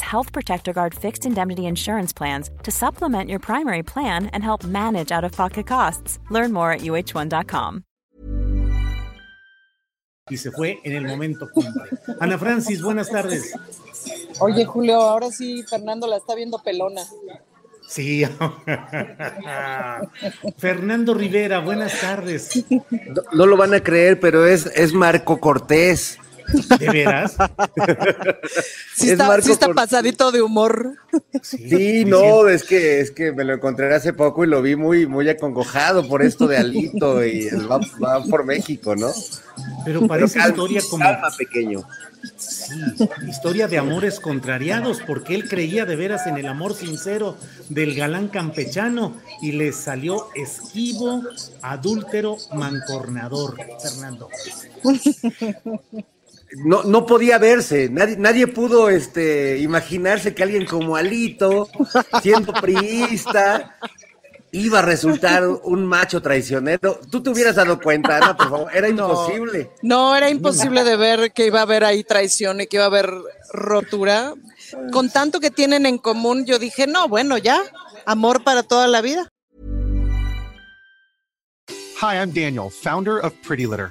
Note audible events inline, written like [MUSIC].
Health Protector Guard fixed indemnity insurance plans to supplement your primary plan and help manage out of pocket costs. Learn more at uh1.com. Y se fue en el momento cumbre. Ana Francis, buenas tardes. Oye, Julio, ahora sí Fernando la está viendo pelona. Sí. [LAUGHS] Fernando Rivera, buenas tardes. No, no, lo van a creer, pero es, es Marko Cortés. ¿De veras? [LAUGHS] Sí está, sí está pasadito de humor. Sí, sí no, es que, es que me lo encontré hace poco y lo vi muy, muy acongojado por esto de Alito y va, va por México, ¿no? Pero parece Pero calma, historia como. calma, pequeño. Sí, historia de amores contrariados, porque él creía de veras en el amor sincero del galán campechano y le salió esquivo, adúltero, mancornador, Fernando. [LAUGHS] No, no podía verse, nadie, nadie pudo este, imaginarse que alguien como Alito, siendo priista, iba a resultar un macho traicionero. Tú te hubieras dado cuenta, Ana, por favor, era [LAUGHS] No. imposible. No, era imposible de ver que iba a haber ahí traición y que iba a haber rotura. Con tanto que tienen en común, yo dije, no, bueno, ya, amor para toda la vida. Hi, I'm Daniel, founder of Pretty Litter.